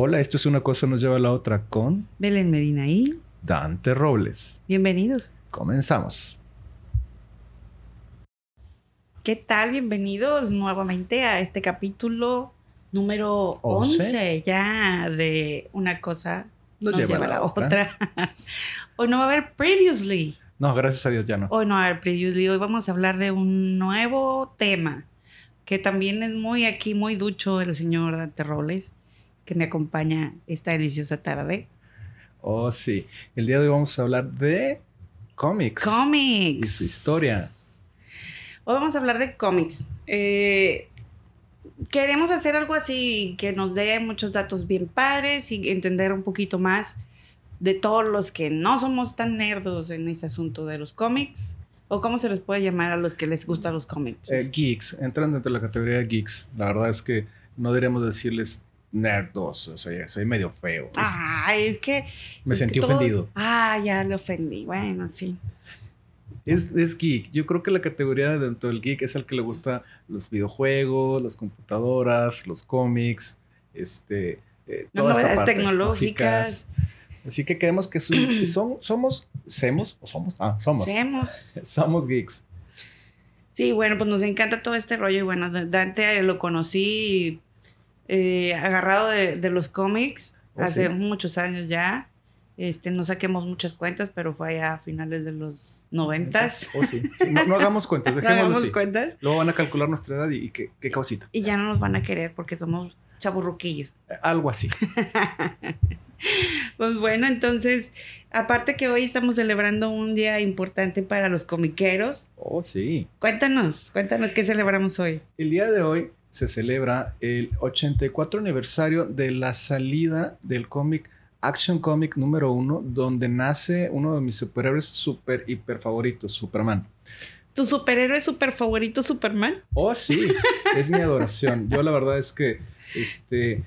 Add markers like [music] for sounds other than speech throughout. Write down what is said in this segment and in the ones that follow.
Hola, esto es una cosa nos lleva a la otra con Belén Medina y Dante Robles. bienvenidos. Comenzamos. ¿Qué tal? Bienvenidos nuevamente a este capítulo número Once. 11 ya de una cosa Nos nos, lleva, a la otra. [laughs] Hoy no va a haber previously. No, gracias a Dios ya no. Hoy no va a haber previously. Hoy vamos a hablar de un nuevo tema que también es muy aquí, muy ducho el señor Dante Robles, que me acompaña esta deliciosa tarde. Oh, sí. El día de hoy vamos a hablar de cómics. Cómics. Y su historia. Hoy vamos a hablar de cómics. Eh, queremos hacer algo así que nos dé muchos datos bien padres y entender un poquito más de todos los que no somos tan nerdos en ese asunto de los cómics. ¿O cómo se les puede llamar a los que les gustan los cómics? Eh, geeks. Entran dentro de la categoría de geeks. La verdad es que no deberíamos decirles nerdos. O sea, soy medio feo. Ay, es que... me es que sentí todo- ofendido. Ah, ya le ofendí. Bueno, en fin. Es, es geek. Yo creo que la categoría dentro del geek es el que le gusta los videojuegos, las computadoras, los cómics, este, eh, Las toda esta novedades parte, tecnológicas. Así que queremos que [clears throat] son, somos, semos, o somos, ah, somos, Hacemos. [laughs] somos geeks. Sí, bueno, pues nos encanta todo este rollo. Y bueno, Dante lo conocí eh, agarrado de, de los cómics Oh, hace sí. muchos años ya. Este, no saquemos muchas cuentas, pero fue allá a finales de los noventas. Oh, sí. Sí, no, no hagamos cuentas, [laughs] No hagamos así. cuentas. Luego van a calcular nuestra edad y, y qué, qué causita. Y ya no nos van a querer porque somos chaburruquillos. Eh, Algo así. [laughs] Pues bueno, entonces, aparte que hoy estamos celebrando un día importante para los comiqueros, Oh, sí. cuéntanos, cuéntanos qué celebramos hoy. El día de hoy se celebra el 84 aniversario de la salida del cómic Action Comic número uno, donde nace uno de mis superhéroes super hiper favoritos, Superman. ¿Tu superhéroe super favorito, Superman? Oh, sí, es mi adoración. Yo la verdad es que, este,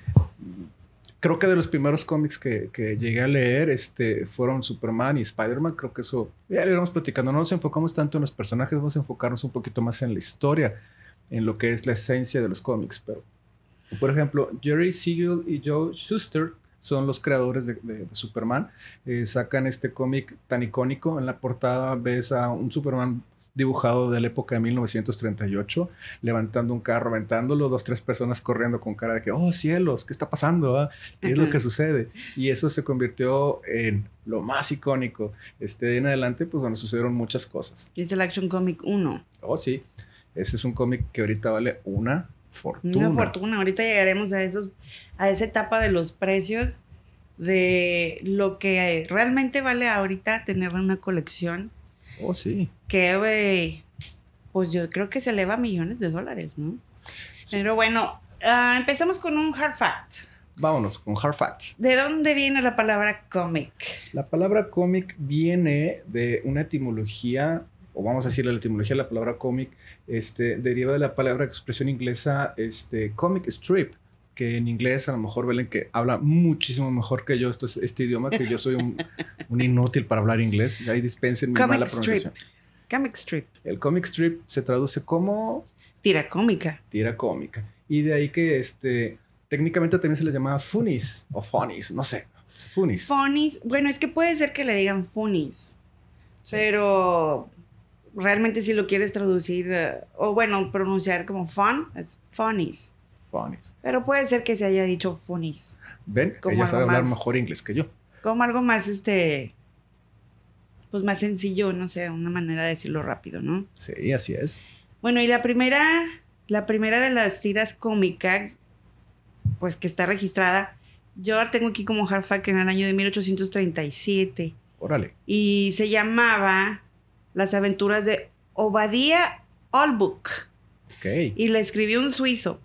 creo que de los primeros cómics que, que llegué a leer, este, fueron Superman y Spider-Man. Creo que eso, ya lo iremos platicando. No nos enfocamos tanto en los personajes, vamos a enfocarnos un poquito más en la historia, en lo que es la esencia de los cómics. Pero, por ejemplo, Jerry Siegel y Joe Schuster son los creadores de, de- de Superman. Eh, sacan este cómic tan icónico. En la portada ves a un Superman dibujado de la época de 1938 levantando un carro, aventándolo, dos, tres personas corriendo con cara de que, oh cielos, ¿qué está pasando? ah? ¿Qué es lo que sucede? Y eso se convirtió en lo más icónico. Este, de en adelante, pues bueno, sucedieron muchas cosas. Es el Action Comic 1. Oh, sí, ese es un cómic que ahorita vale una fortuna. Una fortuna. Ahorita llegaremos a esos, a esa etapa de los precios de lo que realmente vale ahorita tener una colección Oh, sí. que güey, pues yo creo que se eleva a millones de dólares, ¿no? Sí. Pero bueno, ah, empezamos con un hard fact. Vámonos con Hard Facts. ¿De dónde viene la palabra cómic? La palabra cómic viene de una etimología, o vamos a decirle la etimología de la palabra cómic, este, deriva de la palabra expresión inglesa, este, comic strip, que en inglés a lo mejor Belén que habla muchísimo mejor que yo esto es- este idioma, que yo soy un, [laughs] un inútil para hablar inglés, ahí dispensen mi Comic mala strip. pronunciación. Comic strip. El comic strip se traduce como Tira cómica. tira cómica, y de ahí que este, técnicamente también se les llamaba funnies, o funnies, no sé, funnies. Funnies. Bueno, es que puede ser que le digan funnies. Pero realmente si lo quieres traducir, eh, o bueno, pronunciar como fun, es funnies. funnies. Pero puede ser que se haya dicho funnies. Ven, Como ella sabe hablar más- mejor inglés que yo. Como algo más, este, pues más sencillo, no sé, una manera de decirlo rápido, ¿no? Sí, así es. Bueno, y la primera, la primera de las tiras cómicas, pues que está registrada, yo la tengo aquí como hard fact en el año de 1837 Órale. y se llamaba Las aventuras de Obadiah Olbuk y la escribió un suizo,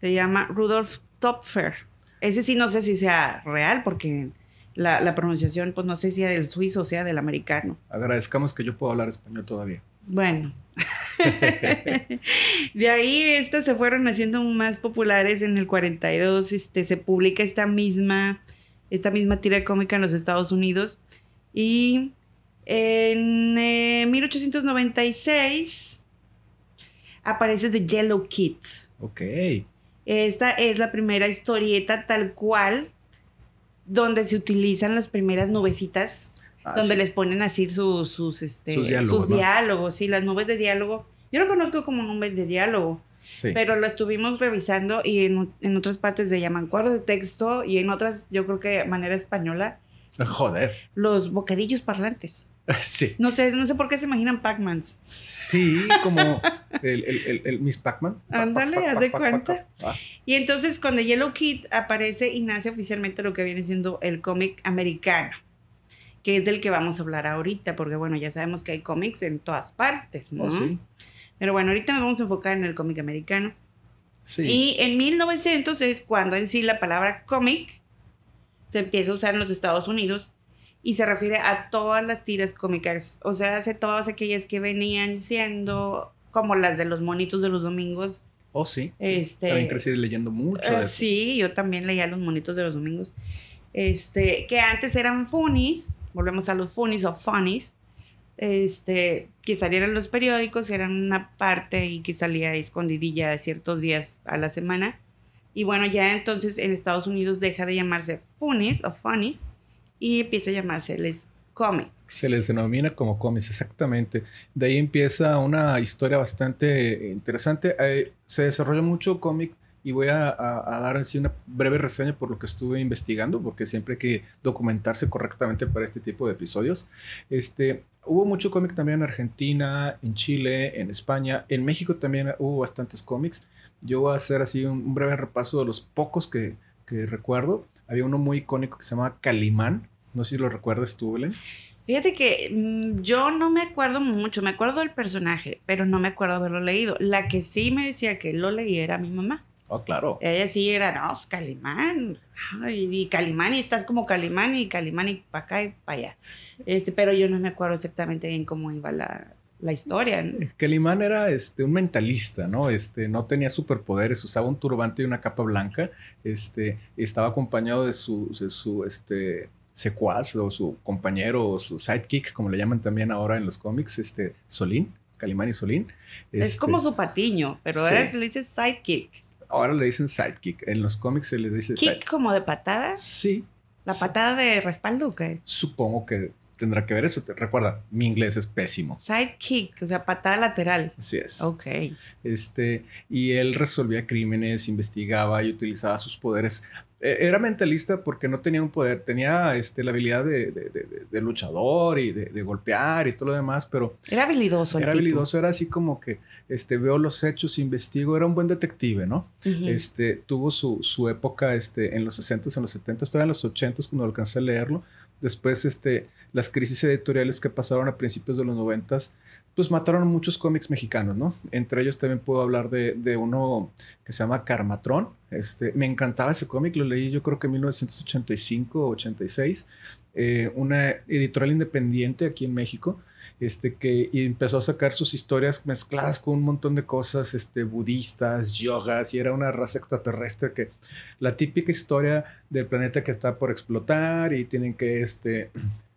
se llama Rudolf Topfer. Ese sí no sé si sea real porque la, la pronunciación, pues no sé si sea del suizo o sea del americano. Agradezcamos que yo puedo hablar español todavía. Bueno. [laughs] de ahí estas se fueron haciendo más populares en el 42. Este, se publica esta misma, esta misma tira cómica en los Estados Unidos. Y en eh, 1896 aparece The Yellow Kid. Ok. Esta es la primera historieta tal cual donde se utilizan las primeras nubecitas, Ah, donde sí. les ponen así sus, sus, este, Sus sus diálogos, diálogos, ¿no? sí, las nubes de diálogo. Yo lo conozco como nubes de diálogo, Sí. pero lo estuvimos revisando y en, en otras partes se llaman cuadros de texto y en otras, yo creo que de manera española, Joder. los bocadillos parlantes. [laughs] Sí. No sé, no sé por qué se imaginan Pac-Mans. Sí, como el, el, el, el Miss Pac-Man. Ándale, haz de cuenta. Ah, Y entonces con The Yellow Kid aparece y nace oficialmente lo que viene siendo el cómic americano, que es del que vamos a hablar ahorita, porque bueno, ya sabemos que hay cómics en todas partes, ¿no? oh, sí. Pero bueno, ahorita nos vamos a enfocar en el cómic americano. Sí. Y en 1900 es cuando en sí la palabra cómic se empieza a usar en los Estados Unidos y se refiere a todas las tiras cómicas, o sea, hace todas aquellas que venían siendo como las de los monitos de los domingos. Oh, sí. Este, También crecí leyendo mucho eso. sí, yo también leía los monitos de los domingos. Este, que antes eran funnies, volvemos a los funnies o funnies, este, que salían en los periódicos, eran una parte y que salía escondidilla ciertos días a la semana. Y bueno, ya entonces en Estados Unidos deja de llamarse funnies o funnies y empieza a llamarse les comics. Se les denomina como cómics, exactamente. De ahí empieza una historia bastante interesante. Eh, se desarrolla mucho cómic y voy a, a- a dar así una breve reseña por lo que estuve investigando, porque siempre hay que documentarse correctamente para este tipo de episodios. Este, hubo mucho cómic también en Argentina, en Chile, en España, en México también hubo bastantes cómics. Yo voy a hacer así un, un breve repaso de los pocos que, que recuerdo. Había uno muy icónico que se llamaba Calimán. No sé si lo recuerdas tú, Belén. Fíjate que mm, yo no me acuerdo mucho, me acuerdo del personaje, pero no me acuerdo haberlo leído. La que sí me decía que lo leí era mi mamá. Oh, claro. Ella sí era, no, pues, Calimán. Ay, y Calimán, y estás como Calimán, y Calimán, y para acá y para allá. Este, pero yo no me acuerdo exactamente bien cómo iba la, la historia. ¿no? Calimán era este, un mentalista, ¿no? Este, no tenía superpoderes, usaba un turbante y una capa blanca. Este, estaba acompañado de su, de su este, secuaz o su compañero o su sidekick, como le llaman también ahora en los cómics, este, Solín, Calimán y Solín. Es Este, como su patiño, pero sí. ahora se le dice sidekick. Ahora le dicen sidekick. En los cómics se le dice Kick sidekick. como de patada. Sí, La Sí. patada de respaldo, ¿o qué? supongo que tendrá que ver eso. Te- Recuerda, mi inglés es pésimo. Sidekick, o sea, patada lateral. Así es. Ok. Este, y él resolvía crímenes, investigaba y utilizaba sus poderes. Eh, Era mentalista porque no tenía un poder, tenía este, la habilidad de, de- de- luchador y de, golpear y todo lo demás, pero Era habilidoso el era tipo. habilidoso, era así como que este, veo los hechos, investigo, era un buen detective, ¿no? Este, tuvo su, su época este, en los 60s, en los 70s, todavía en los 80s cuando alcancé a leerlo. Después, este, las crisis editoriales que pasaron a principios de los 90s, pues mataron muchos cómics mexicanos, ¿no? Entre ellos también puedo hablar de, de uno que se llama Carmatrón. Este, me encantaba ese cómic, lo leí yo creo que en 1985 o 86. eh, una editorial independiente aquí en México este, que empezó a sacar sus historias mezcladas con un montón de cosas este, budistas, yogas, y era una raza extraterrestre que la típica historia del planeta que está por explotar y tienen que este,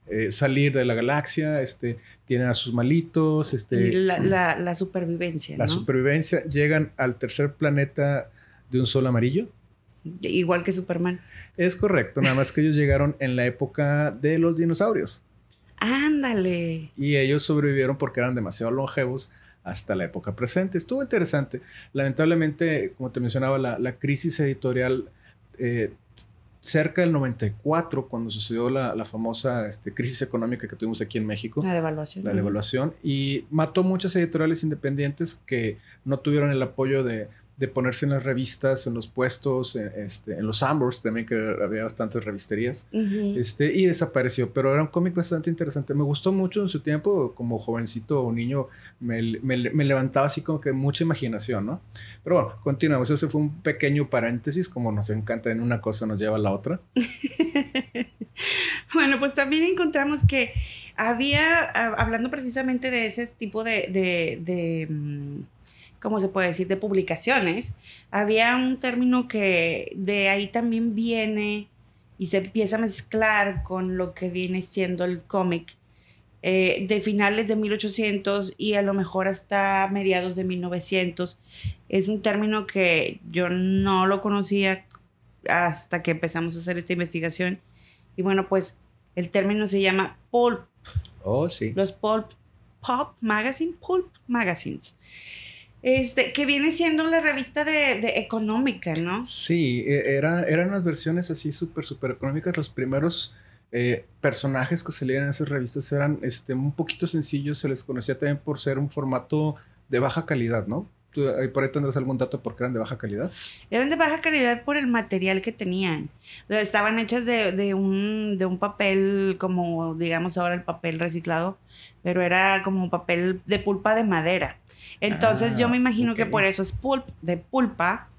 eh, salir de la galaxia, este, tienen a sus malitos, este, Y la, la- la supervivencia, la ¿no? supervivencia, llegan al tercer planeta de un sol amarillo. Igual que Superman. Es correcto, nada más que ellos llegaron en la época de los dinosaurios. Ándale. y ellos sobrevivieron porque eran demasiado longevos hasta la época presente. Estuvo interesante. Lamentablemente, como te mencionaba, la, la crisis editorial eh, cerca del 94, cuando sucedió la, la famosa este, crisis económica que tuvimos aquí en México, La devaluación. la devaluación, y mató muchas editoriales independientes que no tuvieron el apoyo de, de ponerse en las revistas, en los puestos, en, este, en los Ambers también, que había bastantes revisterías. Este, y desapareció, pero era un cómic bastante interesante. Me gustó mucho en su tiempo, como jovencito o niño, me, me- me levantaba así como que mucha imaginación, ¿no? Pero bueno, continuamos. Ese fue un pequeño paréntesis, como nos encanta en una cosa nos lleva a la otra. [laughs] Bueno, pues también encontramos que había, hablando precisamente de ese tipo de, de, de, ¿cómo se puede decir?, de publicaciones, había un término que de ahí también viene y se empieza a mezclar con lo que viene siendo el cómic eh, de finales de 1800 y a lo mejor hasta mediados de 1900. Es un término que yo no lo conocía hasta que empezamos a hacer esta investigación Y bueno, pues el término se llama pulp. Oh, sí. Los pulp, pop magazine, pulp magazines. Este, que viene siendo la revista de, de económica, ¿no? Sí, e- era, eran unas versiones así súper, súper económicas. Los primeros eh, personajes que se leían en esas revistas eran este, un poquito sencillos. Se les conocía también por ser un formato de baja calidad, ¿no? ¿Tú, ahí por ahí tendrás algún dato por qué eran de baja calidad? Eran de baja calidad por el material que tenían. Estaban hechas de, de un, de un papel como, digamos ahora el papel reciclado, pero era como papel de pulpa de madera. Entonces Ah, yo me imagino que por eso es pulp, de pulpa.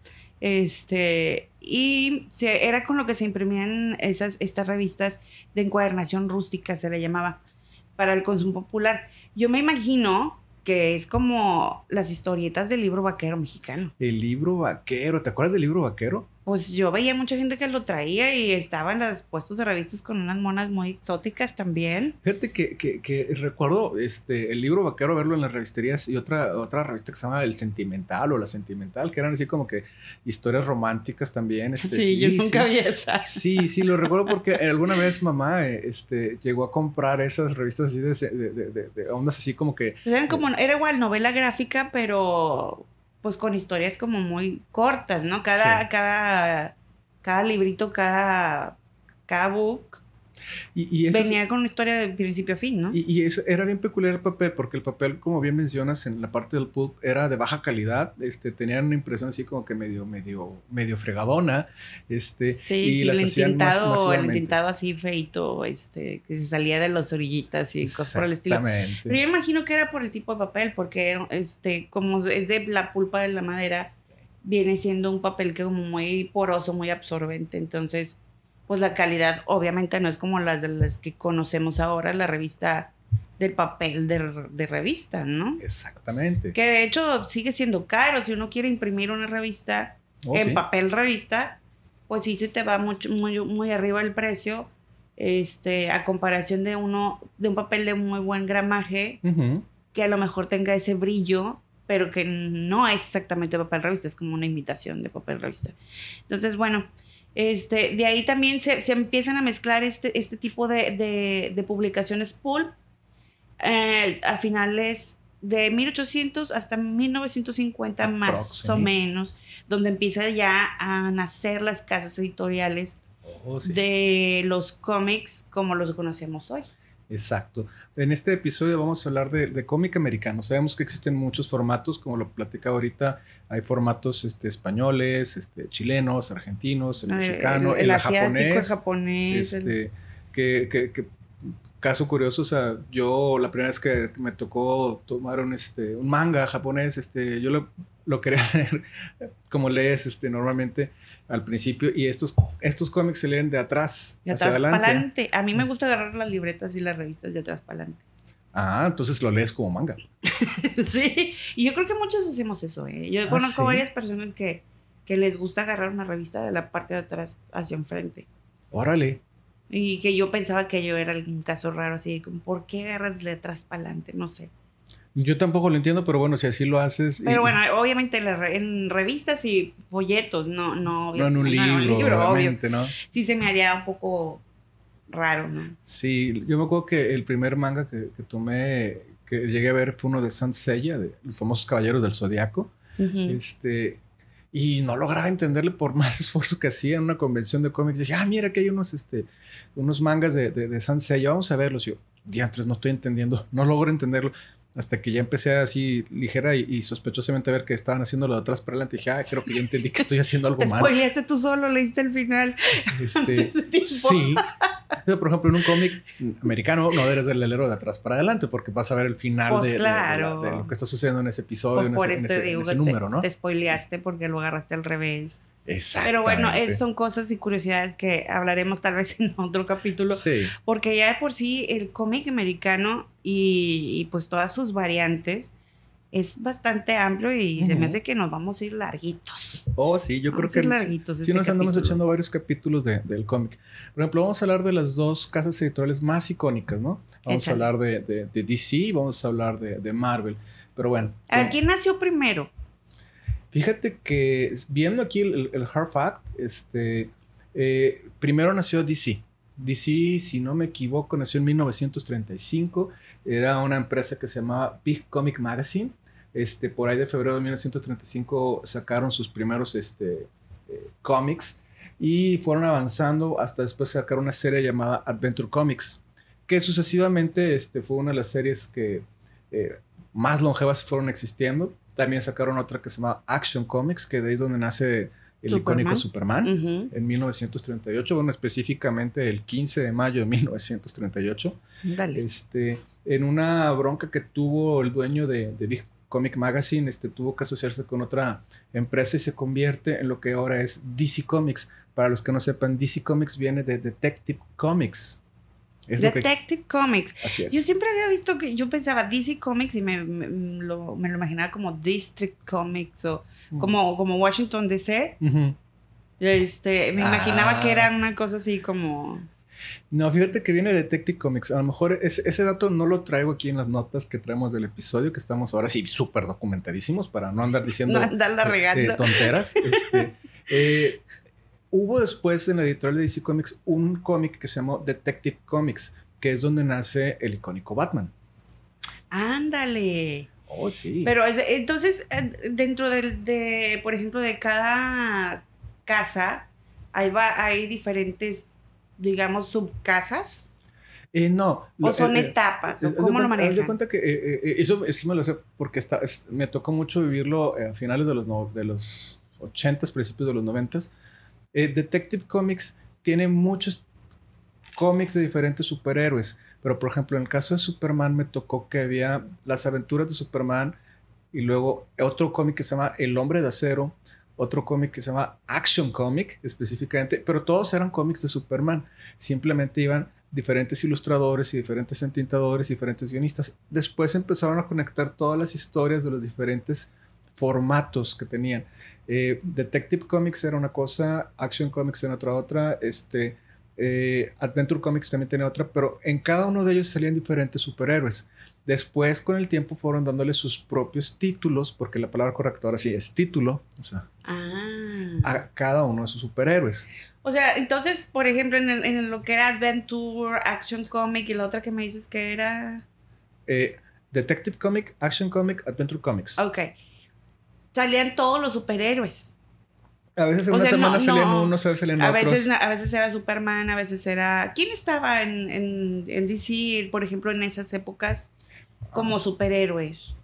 Este, y se, era con lo que se imprimían esas, estas revistas de encuadernación rústica, se le llamaba, para el consumo popular. Yo me imagino que es como las historietas del libro vaquero mexicano. El libro vaquero. ¿Te acuerdas del libro vaquero? Pues yo veía mucha gente que lo traía y estaban los puestos de revistas con unas monas muy exóticas también. Fíjate que, que, que recuerdo este, el libro vaquero verlo en las revisterías y otra, otra revista que se llama El Sentimental o La Sentimental, que eran así como que historias románticas también. este, sí, yo nunca sí. vi esas. Sí, sí, lo recuerdo porque alguna vez mamá eh, este, llegó a comprar esas revistas así de, de, de- de- de ondas así como que... Eran como, era igual novela gráfica, pero pues con historias como muy cortas, ¿no? Cada, Sí. cada, cada librito, cada, cada book Y, y eso- venía con una historia de principio a fin, ¿no? Y, y eso era bien peculiar el papel, porque el papel, como bien mencionas, en la parte del pulp era de baja calidad. Este, tenían una impresión así como que medio, medio, medio fregadona. Este, Sí, y sí, las el hacían más entintado, el masivamente. entintado así feito, este, que se salía de las orillitas y cosas por el estilo. Pero yo imagino que era por el tipo de papel, porque este, como es de la pulpa de la madera, viene siendo un papel que como muy poroso, muy absorbente. Entonces, pues la calidad obviamente no es como las de las que conocemos ahora, la revista del papel de, de revista, ¿no? Exactamente. Que de hecho sigue siendo caro. Si uno quiere imprimir una revista Oh, en sí. papel revista, pues sí se te va mucho, muy, muy arriba el precio. Este, a comparación de uno, de un papel de muy buen gramaje, que a lo mejor tenga ese brillo, pero que no es exactamente papel revista, es como una imitación de papel revista. Entonces, bueno, este, de ahí también se, se empiezan a mezclar este, este tipo de, de- de publicaciones pulp eh, a finales de 1800 hasta 1950 más o menos, donde empieza ya a nacer las casas editoriales Oh, sí. de los cómics como los conocemos hoy. Exacto. En este episodio vamos a hablar de, de cómic americano. Sabemos que existen muchos formatos, como lo platicaba ahorita. Hay formatos este, españoles, este, chilenos, argentinos, el El- mexicano, el, el, el asiático, el japonés. japonés, el- Este, que, que- que- caso curioso, o sea, yo la primera vez que me tocó tomar un, este, un manga japonés, este, yo lo, lo quería [laughs] leer como lees este, normalmente al principio y estos, estos cómics se leen de atrás de atrás para adelante. A mí me gusta agarrar las libretas y las revistas de atrás para adelante. Ah, entonces lo lees como manga. [laughs] sí, y yo creo que muchos hacemos eso. ¿eh? Yo Ah, conozco ¿sí? varias personas que, que les gusta agarrar una revista de la parte de atrás hacia enfrente. Órale. Y que yo pensaba que yo era algún caso raro, así como, ¿por qué agarras de atrás para adelante? No sé. Yo tampoco lo entiendo, pero bueno, si así lo haces. y- Pero bueno, obviamente en, revistas y folletos, no, no, no en un libro, obvio. obviamente, ¿no? Sí se me haría un poco raro, ¿no? Sí, yo me acuerdo que el primer manga que, que tomé, que llegué a ver, fue uno de Saint Seiya, de los famosos Caballeros del Zodiaco. Este, y no lograba entenderle por [laughs] más esfuerzo que hacía en una convención de cómics. Dije, ah, mira que hay unos, este, unos mangas de, de, de Saint Seiya, vamos a verlos. Y yo, diantres, no estoy entendiendo, no logro entenderlo. Hasta que ya empecé así ligera y, y sospechosamente a ver que estaban haciendo lo de atrás para adelante. Dije, ah, creo que ya entendí que estoy haciendo algo Te mal. spoileaste tú solo, leíste el final. Este, [laughs] sí. [laughs] Pero, por ejemplo, en un cómic americano no eres del helero de atrás para adelante porque vas a ver el final Pues de, de- de claro. la- de lo que está sucediendo en ese episodio, Pues en por ese, en este en digo ese que número, ¿no? te spoileaste porque lo agarraste al revés. Exacto. Pero bueno, es- son cosas y curiosidades que hablaremos tal vez [laughs] en otro capítulo. Sí. Porque ya de por sí el cómic americano y, y, pues todas sus variantes es bastante amplio y se me hace que nos vamos a ir larguitos. Oh, sí, yo creo Vamos ir que larguitos sí este nos andamos capítulo. echando varios capítulos de- del cómic. Por ejemplo, vamos a hablar de las dos casas editoriales más icónicas, ¿no? Vamos Échale. a hablar de, de- de DC y vamos a hablar de, de Marvel. Pero bueno. A ver, ¿quién nació primero? Fíjate que viendo aquí el, hard fact, este, eh, primero nació DC. DC, si no me equivoco, nació en 1935. Era una empresa que se llamaba Big Comic Magazine. Este, por ahí de febrero de 1935 sacaron sus primeros este, eh, cómics y fueron avanzando hasta después sacar una serie llamada Adventure Comics, que sucesivamente este, fue una de las series que eh, más longevas fueron existiendo. También sacaron otra que se llama Action Comics, que de ahí es donde nace el icónico Superman, en 1938, bueno, específicamente el 15 de mayo de 1938. Dale. Este, en una bronca que tuvo el dueño de, de Big Comic Magazine, este, tuvo que asociarse con otra empresa y se convierte en lo que ahora es DC Comics. Para los que no sepan, DC Comics viene de Detective Comics. Detective Comics. Así es. Yo siempre había visto que yo pensaba DC Comics y me, lo, imaginaba como District Comics o mm. como, como Washington DC. Este, me imaginaba que era ah. una cosa así como. No, fíjate que viene de Detective Comics. A lo mejor ese, dato no lo traigo aquí en las notas que traemos del episodio, que estamos ahora sí súper documentadísimos para no andar diciendo no andar eh, tonteras. [laughs] Este, eh, hubo después en la editorial de DC Comics un cómic que se llamó Detective Comics, que es donde nace el icónico Batman. Ándale. Oh, sí. Pero entonces, eh, dentro del, de, por ejemplo, de cada casa, hay, va, hay diferentes, digamos, subcasas. Eh, no. ¿O son eh, etapas? ¿o ¿Cómo lo manejan? Me cuenta que eso sí me lo sé porque está, me tocó mucho vivirlo a finales de los, de los 80 principios de los 90 eh, Detective Comics tiene muchos cómics de diferentes superhéroes, pero por ejemplo en el caso de Superman me tocó que había las aventuras de Superman y luego otro cómic que se llama El hombre de acero, otro cómic que se llama Action Comic específicamente, pero todos eran cómics de Superman, simplemente iban diferentes ilustradores y diferentes entintadores, diferentes guionistas. Después empezaron a conectar todas las historias de los diferentes formatos que tenían. Eh, Detective Comics era una cosa, Action Comics era otra, otra, este, eh, Adventure Comics también tenía otra, pero en cada uno de ellos salían diferentes superhéroes. Después, con el tiempo, fueron dándole sus propios títulos, porque la palabra correcta ahora sí es título, o sea, ah. a cada uno de sus superhéroes. O sea, entonces, por ejemplo, en, lo que era Adventure, Action Comic y la otra que me dices que era... Eh, Detective Comic, Action Comic, Adventure Comics. Ok salían todos los superhéroes. A veces en una semana salían unos, a veces salían a otros. Veces, a veces era Superman, a veces era... ¿Quién estaba en, en, en DC, por ejemplo, en esas épocas como superhéroes?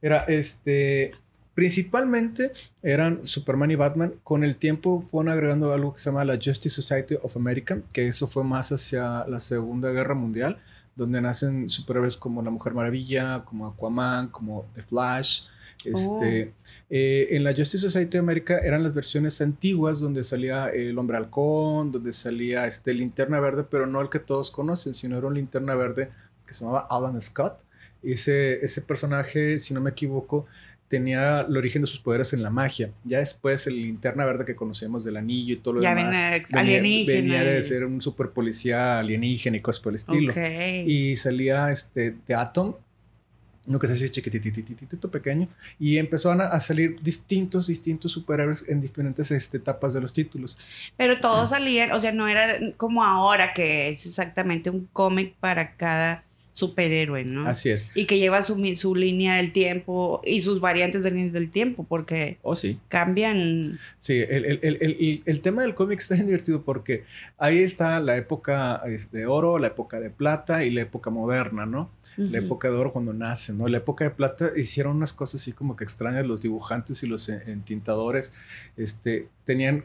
Era este... Principalmente eran Superman y Batman. Con el tiempo fueron agregando algo que se llama la Justice Society of America, que eso fue más hacia la Segunda Guerra Mundial, donde nacen superhéroes como la Mujer Maravilla, como Aquaman, como The Flash, este, oh. eh, en la Justice Society de América eran las versiones antiguas donde salía el hombre halcón, donde salía este linterna verde, pero no el que todos conocen, sino era un linterna verde que se llamaba Alan Scott. Ese, ese personaje, si no me equivoco, tenía el origen de sus poderes en la magia. Ya después el linterna verde que conocemos del anillo y todo lo ya demás. Venía, venía, de ser un super policía alienígena y cosas por el estilo. Y salía este, de Atom, uno que se hacía chiquitititito, pequeño, y empezaron a, salir distintos, distintos superhéroes en diferentes este, etapas de los títulos. Pero todos salían, o sea, no era como ahora que es exactamente un cómic para cada superhéroe, ¿no? Así es. Y que lleva su, su línea del tiempo y sus variantes de línea del tiempo, porque oh, sí. cambian. Sí, el, el, el, el tema del cómic está divertido porque ahí está la época de oro, la época de plata y la época moderna, ¿no? La época de oro cuando nace, ¿no? La época de plata hicieron unas cosas así como que extrañas, los dibujantes y los entintadores, este, tenían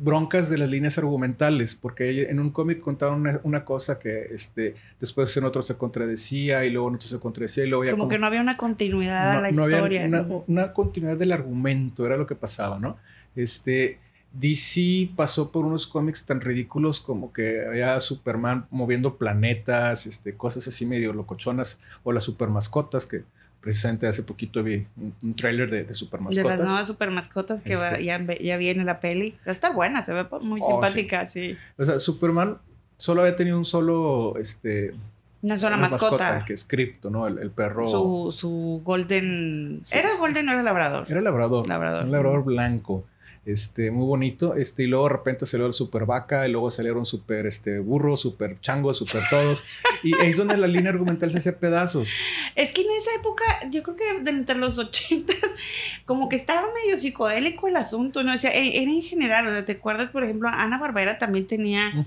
broncas de las líneas argumentales, porque en un cómic contaban una, cosa que este, después en otro se contradecía y luego en otro se contradecía y luego ya... Como, que no había una continuidad a la historia. Había una, una, continuidad del argumento, era lo que pasaba, ¿no? Este, DC pasó por unos cómics tan ridículos como que había Superman moviendo planetas, este, cosas así medio locochonas, o las super mascotas, que precisamente hace poquito vi un, un tráiler de, de super mascotas. De las nuevas super mascotas que este. ya, ya, viene la peli. Está buena, se ve muy oh, simpática, sí. O sea, Superman solo había tenido un solo, este... Una sola mascota. Que es Crypto, ¿no? El, perro... Su, su golden... ¿Era golden o era labrador? Era labrador. Labrador. Un labrador blanco. Este, muy bonito. Este, y luego de repente salió el super vaca, y luego salieron super este, burro, super chango, super todos. y es donde la línea argumental se hacía pedazos. Es que en esa época, yo creo que entre los 80, como que estaba medio psicodélico el asunto, ¿no? O sea, e, era en general, o sea, ¿te acuerdas, por ejemplo, Ana Barbera también tenía,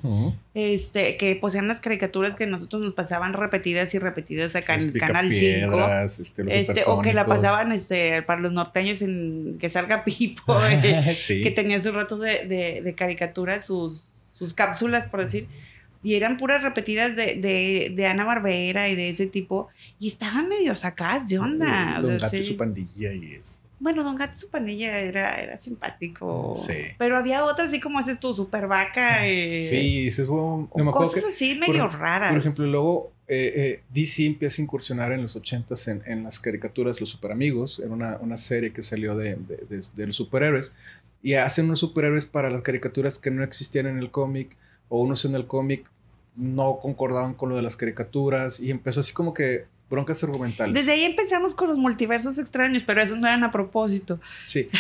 este, que poseían las caricaturas que nosotros nos pasaban repetidas y repetidas acá en el Canal 5. Este, este, o que la pasaban este, para los norteños en que salga [laughs] Pipo. [laughs] Eh, que tenía su rato de, de, caricaturas, sus, sus cápsulas, por decir. Y eran puras repetidas de, de, Ana Barbera y de ese tipo. Y estaban medio sacadas de onda. Don Gato y su pandilla y eso. Bueno, Don Gato su pandilla era, era simpático. Sí. Pero había otras así como haces tu super vaca. Eh, sí, eso es Cosas así medio raras. Por ejemplo, luego eh, eh, DC empieza a incursionar en los 80s en, en, las caricaturas Los Super Amigos. Era una, una serie que salió de, de, de, los superhéroes y hacen unos superhéroes para las caricaturas que no existían en el cómic o unos en el cómic no concordaban con lo de las caricaturas y empezó así como que broncas argumentales. Desde ahí empezamos con los multiversos extraños, pero esos no eran a propósito. Sí. [laughs]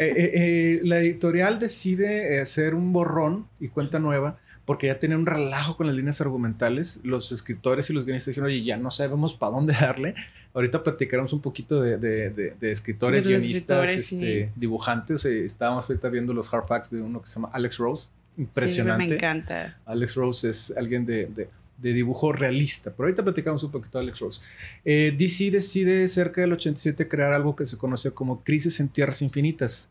Eh, eh, eh, la editorial decide hacer un borrón y cuenta nueva porque ya tenía un relajo con las líneas argumentales. Los escritores y los guionistas dijeron, oye, ya no sabemos para dónde darle. Ahorita platicaremos un poquito de, de, escritores, guionistas, este, dibujantes. Eh, estábamos ahorita viendo los hard facts de uno que se llama Alex Rose. Impresionante. me encanta. Alex Rose es alguien de, dibujo realista. Pero ahorita platicamos un poquito de Alex Rose. Eh, DC decide cerca del 87 crear algo que se conoce como Crisis en Tierras Infinitas.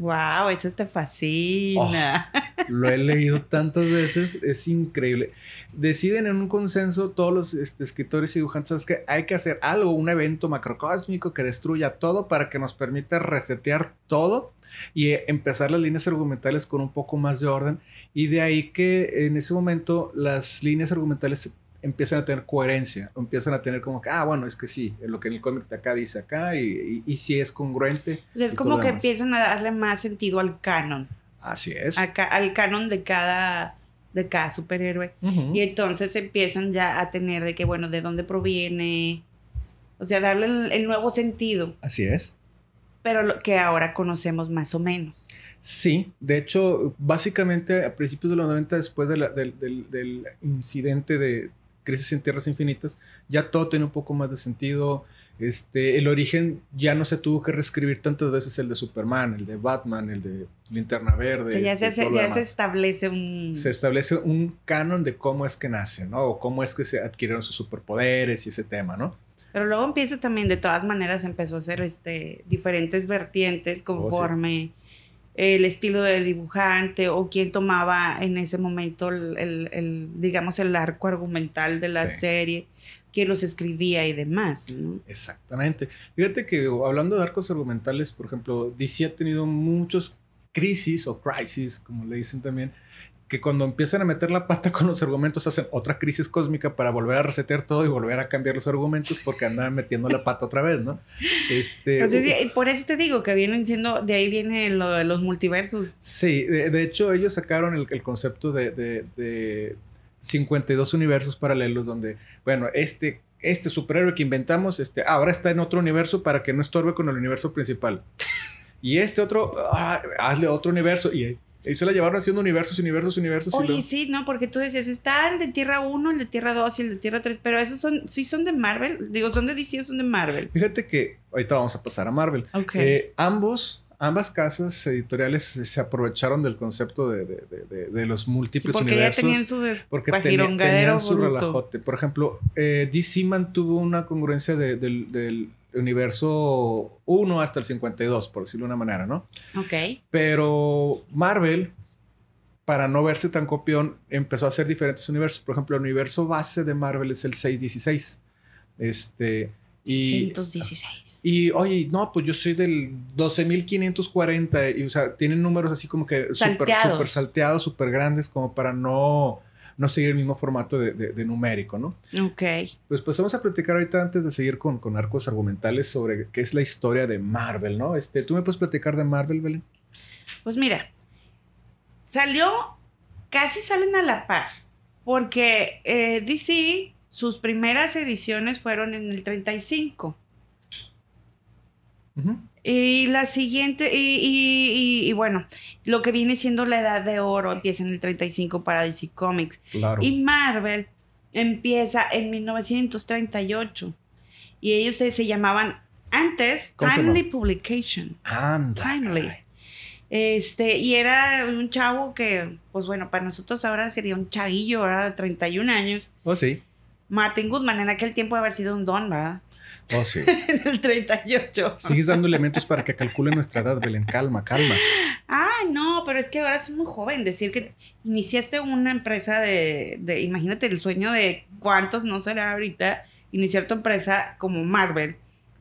Wow, eso te fascina. Oh, lo he leído tantas veces, es increíble. Deciden en un consenso todos los este, escritores y dibujantes que hay que hacer algo, un evento macrocósmico que destruya todo para que nos permita resetear todo y eh, empezar las líneas argumentales con un poco más de orden. Y de ahí que en ese momento las líneas argumentales empiezan a tener coherencia, empiezan a tener como que, ah, bueno, es que sí, lo que en el cómic de acá dice acá y, y, sí es congruente. es como que empiezan a darle más sentido al canon. Así es. al canon de cada, de cada superhéroe. Y entonces empiezan ya a tener de que, bueno, de dónde proviene, o sea, darle el, nuevo sentido. Así es. Pero lo que ahora conocemos más o menos. Sí, de hecho, básicamente a principios de los 90, después del, del, incidente de, Crisis en Tierras Infinitas, ya todo tiene un poco más de sentido. Este, el origen ya no se tuvo que reescribir tantas veces el de Superman, el de Batman, el de Linterna Verde. ya, se, ya se, establece un... Se establece un canon de cómo es que nace, ¿no? O cómo es que se adquirieron sus superpoderes y ese tema, ¿no? Pero luego empieza también, de todas maneras, empezó a hacer este, diferentes vertientes conforme el estilo de dibujante o quién tomaba en ese momento el, digamos, el arco argumental de la serie, quién los escribía y demás. Exactamente. Fíjate que hablando de arcos argumentales, por ejemplo, DC ha tenido muchos crisis o crisis, como le dicen también, que cuando empiezan a meter la pata [laughs] con los argumentos hacen otra crisis cósmica para volver a resetear todo y volver a cambiar los argumentos porque andan metiendo la pata otra vez, ¿no? Este, por eso te digo que vienen siendo, de ahí viene lo de los multiversos. Sí, de, hecho ellos sacaron el, concepto de, de, 52 universos paralelos donde, bueno, este este superhéroe que inventamos, este, ahora está en otro universo para que no estorbe con el universo principal. Y este otro, ah, hazle otro universo. Y y se la llevaron haciendo universos, universos, universos. Oye, sí, no, porque tú decías, está el de Tierra 1, el de Tierra 2 y el de Tierra 3, pero esos son, sí son de Marvel. Digo, son de DC o son de Marvel. Fíjate que ahorita vamos a pasar a Marvel. Eh, ambos, ambas casas editoriales se aprovecharon del concepto de, de, de, los múltiples porque universos. Ya tenían su porque tenían su relajote. Por ejemplo, eh, DC mantuvo una congruencia del universo 1 hasta el 52, por decirlo de una manera, ¿no? Ok. Pero Marvel, para no verse tan copión, empezó a hacer diferentes universos. Por ejemplo, el universo base de Marvel es el 616. Este. Y, 616. Y, oye, no, pues yo soy del 12.540. Y, o sea, tienen números así como que súper super salteados, súper grandes, como para no no seguir el mismo formato de, numérico, ¿no? Ok. Pues, pues vamos a platicar ahorita antes de seguir con, con, arcos argumentales sobre qué es la historia de Marvel, ¿no? Este, ¿Tú me puedes platicar de Marvel, Belén? Pues mira, salió, casi salen a la par, porque eh, DC, sus primeras ediciones fueron en el 35. Y la siguiente, y, y, y, bueno, lo que viene siendo la edad de oro empieza en el 35 para DC Comics. Claro. Y Marvel empieza en 1938. Y ellos se, llamaban antes ¿Cómo se Timely? Publication. Anda. Timely. caray. Este, y era un chavo que, pues bueno, para nosotros ahora sería un chavillo, ¿verdad? De 31 años. Oh, sí. Martin Goodman en aquel tiempo haber sido un don, ¿verdad? Oh, sí. [laughs] En el 38. Sigues dando elementos para que calcule nuestra edad, Belén. Calma, calma. Ah, no, pero es que ahora es muy joven. Decir que iniciaste una empresa de, de, imagínate el sueño de cuántos no será ahorita, iniciar tu empresa como Marvel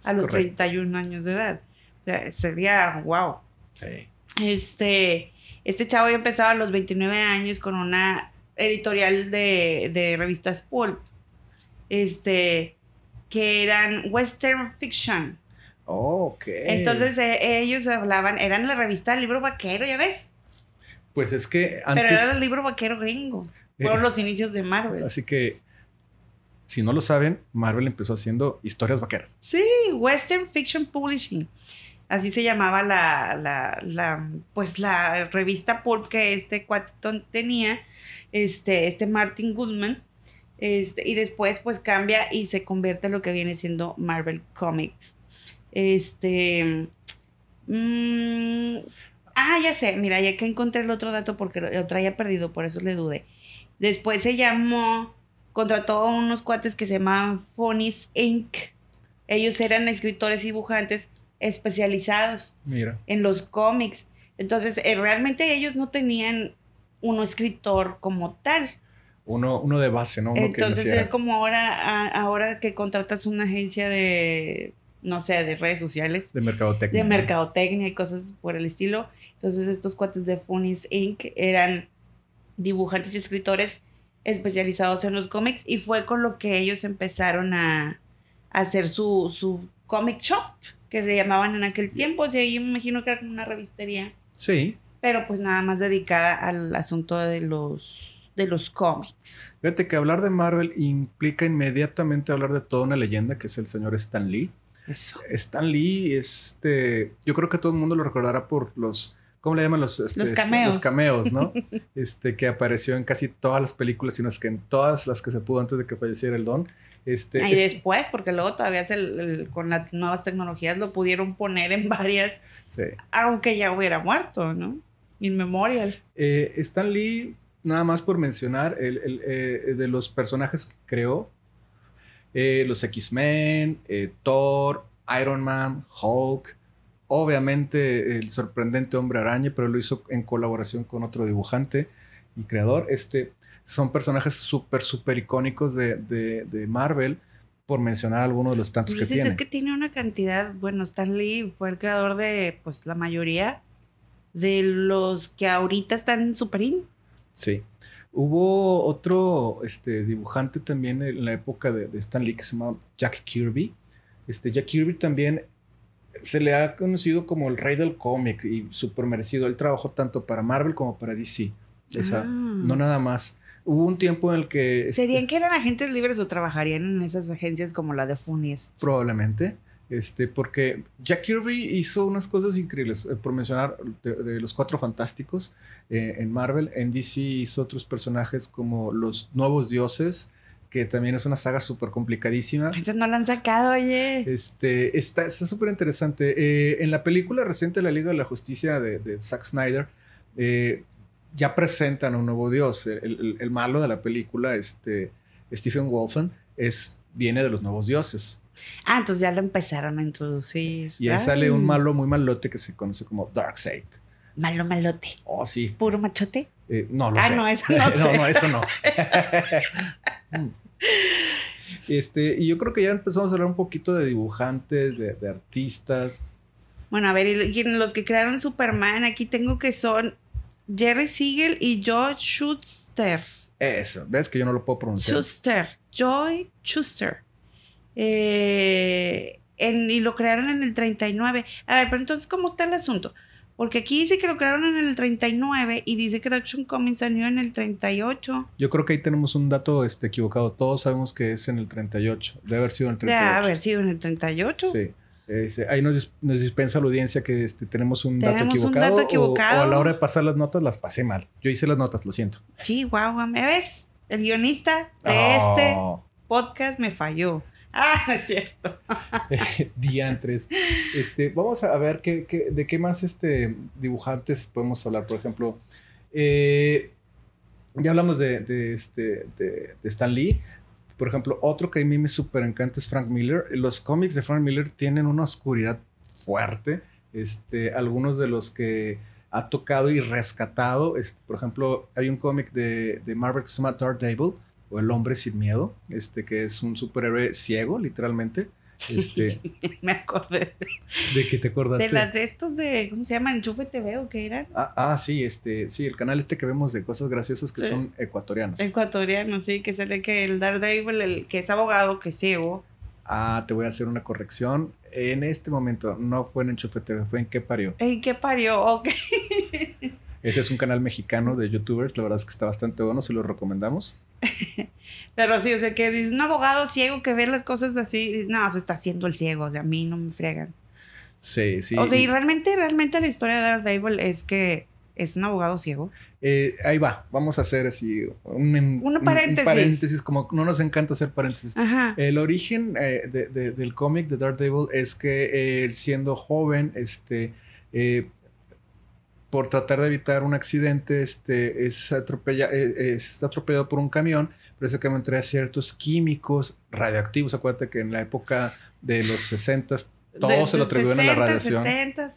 a Es los correcto. 31 años de edad. O sea, sería, wow. Sí. Este, este chavo ya empezaba a los 29 años con una editorial de, de revistas pulp, este, que eran western fiction. Oh, ok. Entonces eh, ellos hablaban, eran la revista del libro vaquero, ya ves, Pues es que pero antes. era el libro vaquero gringo. Fueron Eh, los inicios de Marvel. Así que, si no lo saben, Marvel empezó haciendo historias vaqueras. Sí, Western Fiction Publishing. Así se llamaba la, la, la, pues la revista pulp que este cuatón tenía, este, este Martin Goodman. Este, y después pues cambia y se convierte en lo que viene siendo Marvel Comics. Este. mm, ah, ya sé, mira, ya que encontré el otro dato porque lo, lo traía perdido, por eso le dudé. Después se llamó, contrató a unos cuates que se llamaban Phonies Inc. Ellos eran escritores y dibujantes especializados Mira. en los cómics. Entonces, eh, realmente ellos no tenían un escritor como tal. Uno, uno de base, ¿no? Uno que Entonces es como ahora, a- ahora que contratas una agencia de, no sé, de redes sociales, de mercadotecnia. de mercadotecnia y cosas por el estilo. Entonces estos cuates de Funnies Inc. eran dibujantes y escritores especializados en los cómics y fue con lo que ellos empezaron a, a hacer su, su comic shop, que le llamaban en aquel tiempo. O sea, yo me imagino que era como una revistería, Sí. pero pues nada más dedicada al asunto de los, de los cómics. Fíjate que hablar de Marvel implica inmediatamente hablar de toda una leyenda que es el señor Stan Lee. Eso. Stan Lee, este, yo creo que todo el mundo lo recordará por los, ¿cómo le llaman los? este, Los cameos. Los cameos, ¿no? [laughs] este, que apareció en casi todas las películas, sino es que en todas las que se pudo antes de que falleciera el Don. Este, Ah, y es- después, porque luego todavía se- el- con las nuevas tecnologías lo pudieron poner en varias, sí. aunque ya hubiera muerto, ¿no? Inmemorial. Eh, Stan Lee, nada más por mencionar, el, el, eh, de los personajes que creó, eh, los X-Men, eh, Thor, Iron Man, Hulk, obviamente el sorprendente Hombre Araña, pero lo hizo en colaboración con otro dibujante y creador. Este, son personajes súper, súper icónicos de, de- de Marvel, por mencionar algunos de los tantos que tiene. es que tiene una cantidad, bueno, Stan Lee fue el creador de, pues, la mayoría de los que ahorita están en Super In. Sí. Hubo otro este, dibujante también en la época de, de Stan Lee que se llamaba Jack Kirby. Este, Jack Kirby también se le ha conocido como el rey del cómic y súper merecido. Él trabajó tanto para Marvel como para DC. O sea, Ah. no nada más. Hubo un tiempo en el que... este, ¿Serían que eran agentes libres o trabajarían en esas agencias como la de Funniest? Probablemente. Este, porque Jack Kirby hizo unas cosas increíbles. eh, por mencionar de, de los cuatro fantásticos eh, en Marvel, en DC hizo otros personajes como los nuevos dioses, que también es una saga súper complicadísima. Esas no la han sacado, oye. Este, está súper interesante. Eh, en la película reciente La Liga de la Justicia de, de Zack Snyder, ya presentan a un nuevo dios. El, el- el malo de la película, este, Stephen Wolfen, es, viene de los nuevos dioses. Ah, entonces ya lo empezaron a introducir. Y ahí Ay, sale un malo muy malote que se conoce como Darkseid. Malo malote. Oh, sí. Puro machote. Eh, no lo Ah, sé. no, eso [laughs] no sé. no, eso no. [laughs] este, y yo creo que ya empezamos a hablar un poquito de dibujantes, de, de artistas. Bueno, a ver, y y los que crearon Superman, aquí tengo que son Jerry Siegel y Joe Schuster. Eso, ves que yo no lo puedo pronunciar. Schuster. Joy Schuster. Eh, en- y lo crearon en el 39. A ver, pero entonces, ¿cómo está el asunto? Porque aquí dice que lo crearon en el 39 y dice que Action Comics salió en el 38. Yo creo que ahí tenemos un dato este, equivocado. Todos sabemos que es en el 38. Debe haber sido en el Debe 38. haber sido en el 38. Sí. Este, ahí nos, nos, dispensa la audiencia que este, tenemos un dato equivocado. Un dato equivocado. O, a la hora de pasar las notas las pasé mal. Yo hice las notas, lo siento. Sí, guau, wow, ¿me ves? El guionista de este podcast me falló. Ah, es cierto. [laughs] Diantres. Este, vamos a ver qué, qué, de qué más este, dibujantes podemos hablar. Por ejemplo, eh, ya hablamos de, de, este, de, Stan Lee. Por ejemplo, otro que a mí me súper encanta es Frank Miller. Los cómics de Frank Miller tienen una oscuridad fuerte. Este, algunos de los que ha tocado y rescatado, este, por ejemplo, hay un cómic de, de Marvel que Daredevil, o El Hombre Sin Miedo, este, que es un superhéroe ciego, literalmente, este, [laughs] me acordé. ¿De qué te acordaste? De las de estos de, ¿cómo se llama? Enchufe TV o qué eran. Ah, ah, sí, este, sí, el canal este que vemos de cosas graciosas que son ecuatorianos. Ecuatorianos, sí, que sale que el Daredevil, el que es abogado, que es ciego. Ah, te voy a hacer una corrección. En este momento no fue en Enchufe TV, fue en qué parió. ¿En qué parió? Ok. [laughs] Ese es un canal mexicano de youtubers, la verdad es que está bastante bueno, se lo recomendamos. [laughs] Pero sí, o sea, que es un abogado ciego que ve las cosas así, no, se está haciendo el ciego, o sea, a mí no me fregan. Sí, sí. O sea, y realmente, realmente la historia de Daredevil es que es un abogado ciego. Eh, ahí va, vamos a hacer así un, paréntesis. paréntesis, como no nos encanta hacer paréntesis. El origen eh, del cómic de Daredevil es que él siendo joven, este, eh, por tratar de evitar un accidente, este, es, atropella, eh, es atropellado por un camión, pero ese camión trae ciertos químicos radioactivos. Acuérdate que en la época de los 60 todo se lo atribuyen a la radiación. 70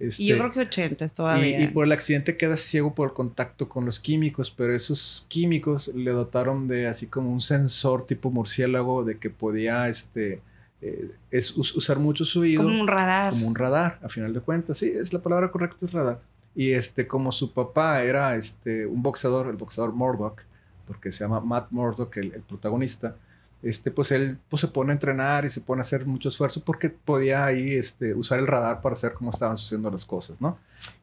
y yo creo que 80 todavía. Y, por el accidente queda ciego por el contacto con los químicos, pero esos químicos le dotaron de así como un sensor tipo murciélago de que podía este, eh, es usar mucho su oído. Como un radar. Como un radar, a final de cuentas. Sí, es la palabra correcta, es radar. Y este, como su papá era este, un boxeador, el boxeador Murdoch, porque se llama Matt Murdoch, el, protagonista, este, pues él pues, se pone a entrenar y se pone a hacer mucho esfuerzo porque podía ahí este, usar el radar para saber cómo estaban sucediendo las cosas, ¿no?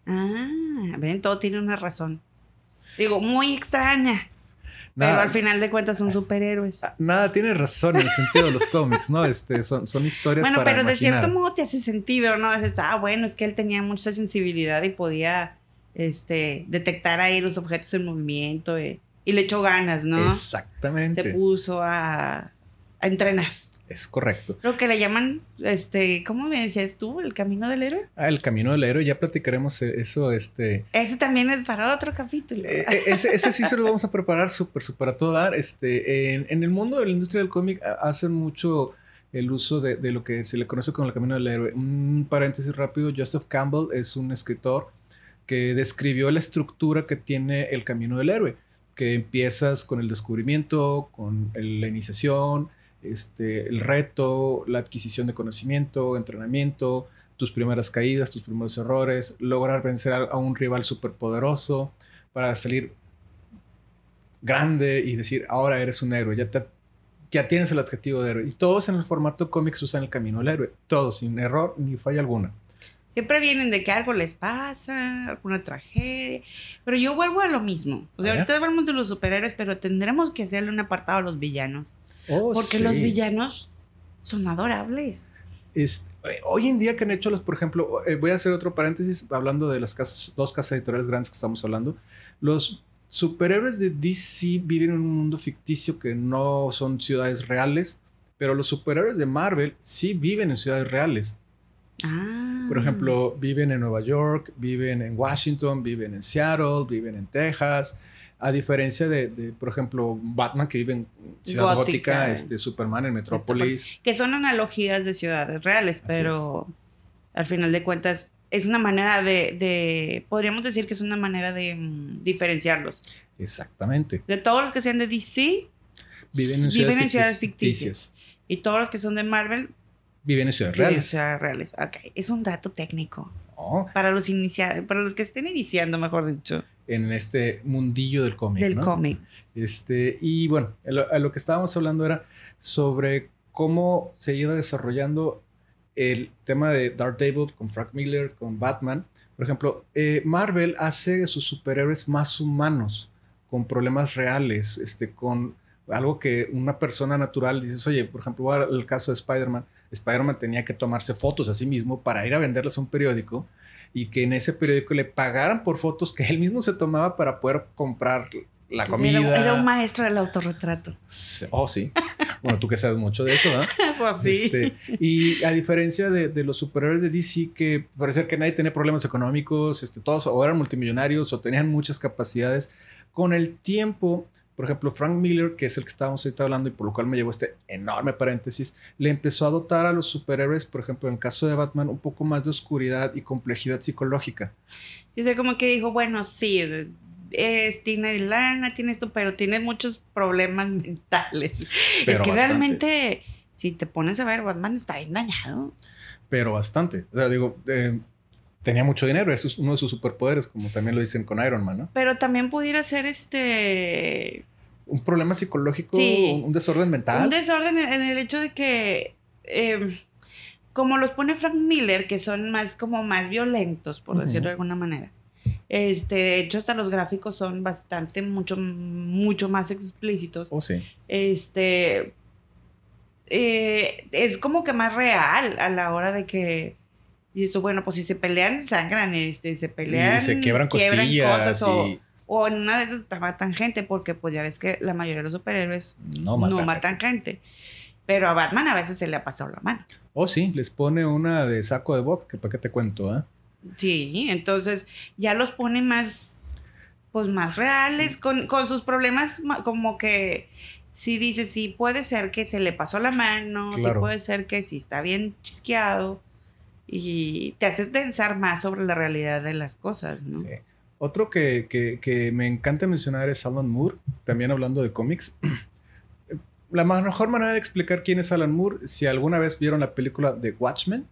Ah, ven, todo tiene una razón. Digo, muy extraña. Pero al final de cuentas son superhéroes. Ah, nada tiene razón en el sentido de los cómics, ¿no? Este, son, son historias bueno, pero de cierto modo te hace sentido, ¿no? Es, ah, bueno, es que él tenía mucha sensibilidad y podía este, detectar ahí los objetos en movimiento eh, y le echó ganas, ¿no? Exactamente. Se puso a, a entrenar. Es correcto. Lo que le llaman, este, ¿cómo me decías tú? ¿El camino del héroe? Ah, el camino del héroe, ya platicaremos e-, eso, este... Ese también es para otro capítulo. Eh, eh, ese, ese, sí se lo vamos a preparar súper, súper a todo dar. Este, en, el mundo de la industria del cómic hacen mucho el uso de, de, lo que se le conoce como el camino del héroe. Un paréntesis rápido, Joseph Campbell es un escritor que describió la estructura que tiene el camino del héroe, que empiezas con el descubrimiento, con la iniciación, este, el reto, la adquisición de conocimiento, entrenamiento, tus primeras caídas, tus primeros errores, lograr vencer a, un rival superpoderoso para salir grande y decir, ahora eres un héroe, ya, ya tienes el adjetivo de héroe. Y todos en el formato cómics usan el camino del héroe, todos, sin error ni falla alguna. Siempre vienen de que algo les pasa, alguna tragedia. Pero yo vuelvo a lo mismo. O sea, ahorita hablamos de los superhéroes, pero tendremos que hacerle un apartado a los villanos. Oh, porque los villanos son adorables. Es, eh, hoy en día que han hecho los, por ejemplo, eh, voy a hacer otro paréntesis hablando de las casas, dos casas editoriales grandes que estamos hablando. Los superhéroes de DC viven en un mundo ficticio que no son ciudades reales, pero los superhéroes de Marvel sí viven en ciudades reales. Ah. Por ejemplo, viven en Nueva York, viven en Washington, viven en Seattle, viven en Texas. A diferencia de, por ejemplo, Batman que vive en Ciudad Gótica, este, Superman en Metrópolis. Que son analogías de ciudades reales, pero al final de cuentas es una manera de, podríamos decir que es una manera de mm, diferenciarlos. Exactamente. De todos los que sean de DC, viven en ciudades, ficticias. Y todos los que son de Marvel, viven en ciudades reales. En ciudades reales. Ok, es un dato técnico. Para los iniciados, para los que estén iniciando, mejor dicho. En este mundillo del cómic. Del cómic. Este, y bueno, a lo, que estábamos hablando era sobre cómo se iba desarrollando el tema de Daredevil con Frank Miller, con Batman. Por ejemplo, eh, Marvel hace sus superhéroes más humanos, con problemas reales, este, con algo que una persona natural dices, oye, por ejemplo, el caso de Spider-Man, Spider-Man tenía que tomarse fotos a sí mismo para ir a venderlas a un periódico y que en ese periódico le pagaran por fotos que él mismo se tomaba para poder comprar la comida. Era, un maestro del autorretrato. Oh, sí. Bueno, tú que sabes mucho de eso, ¿no? [laughs] pues sí. Este, y a diferencia de, los superhéroes de DC, que parece que nadie tiene problemas económicos, este, todos o eran multimillonarios o tenían muchas capacidades, con el tiempo por ejemplo, Frank Miller, que es el que estábamos ahorita hablando y por lo cual me llevó este enorme paréntesis, le empezó a dotar a los superhéroes, por ejemplo, en el caso de Batman, un poco más de oscuridad y complejidad psicológica. Sí, o como que dijo, bueno, sí, es, tiene lana, tiene esto, pero tiene muchos problemas mentales. es que realmente, si te pones a ver, Batman está bien dañado. Pero bastante. O sea, digo, eh, tenía mucho dinero, eso es uno de sus superpoderes, como también lo dicen con Iron Man, ¿no? Pero también pudiera ser este... Un problema psicológico, un desorden mental. Un desorden en el hecho de que, em, como los pone Frank Miller, que son más como más violentos, por decirlo de alguna manera. Este, de hecho, hasta los gráficos son bastante, mucho, mucho más explícitos. Oh, sí. Este, eh, es como que más real a la hora de que y esto, bueno, pues si se pelean, sangran, este, se pelean. Y se quiebran, cosas o, en una de esas matan gente, porque pues ya ves que la mayoría de los superhéroes no matan, gente. Pero a Batman a veces se le ha pasado la mano. Oh, sí, les pone una de saco de box, que para qué te cuento, ¿eh? Sí, entonces ya los pone más, pues más reales, con, con sus problemas como que sí dice, sí puede ser que se le pasó la mano, sí puede ser que sí está bien chisqueado y te hace pensar más sobre la realidad de las cosas, ¿no? Sí. Otro que, que, me encanta mencionar es Alan Moore, también hablando de cómics. [clears throat] La mejor manera de explicar quién es Alan Moore, si alguna vez vieron la película de Watchmen,